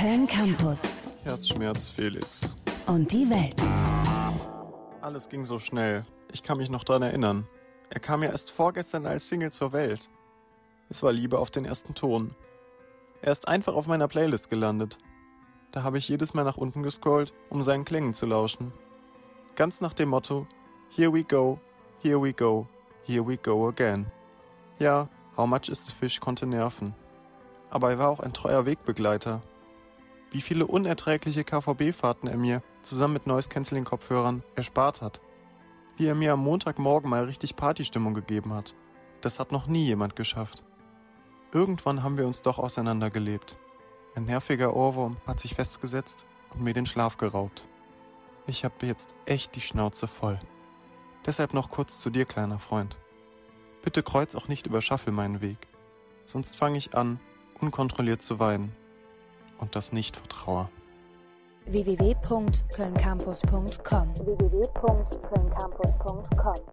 Köln Campus Herzschmerz, Felix. und die Welt. Alles ging so schnell. Ich kann mich noch dran erinnern. Er kam ja erst vorgestern als Single zur Welt. Es war Liebe auf den ersten Ton. Er ist einfach auf meiner Playlist gelandet. Da habe ich jedes Mal nach unten gescrollt, um seinen Klängen zu lauschen. Ganz nach dem Motto Here we go, here we go, here we go again. Ja, How Much is the Fish konnte nerven. Aber er war auch ein treuer Wegbegleiter. Wie viele unerträgliche KVB-Fahrten er mir, zusammen mit Noise-Canceling-Kopfhörern, erspart hat. Wie er mir am Montagmorgen mal richtig Partystimmung gegeben hat. Das hat noch nie jemand geschafft. Irgendwann haben wir uns doch auseinandergelebt. Ein nerviger Ohrwurm hat sich festgesetzt und mir den Schlaf geraubt. Ich habe jetzt echt die Schnauze voll. Deshalb noch kurz zu dir, kleiner Freund. Bitte kreuz auch nicht über Shuffle meinen Weg. Sonst fange ich an, unkontrolliert zu weinen. Und das nicht vor Trauer. www.kölncampus.com www.kölncampus.com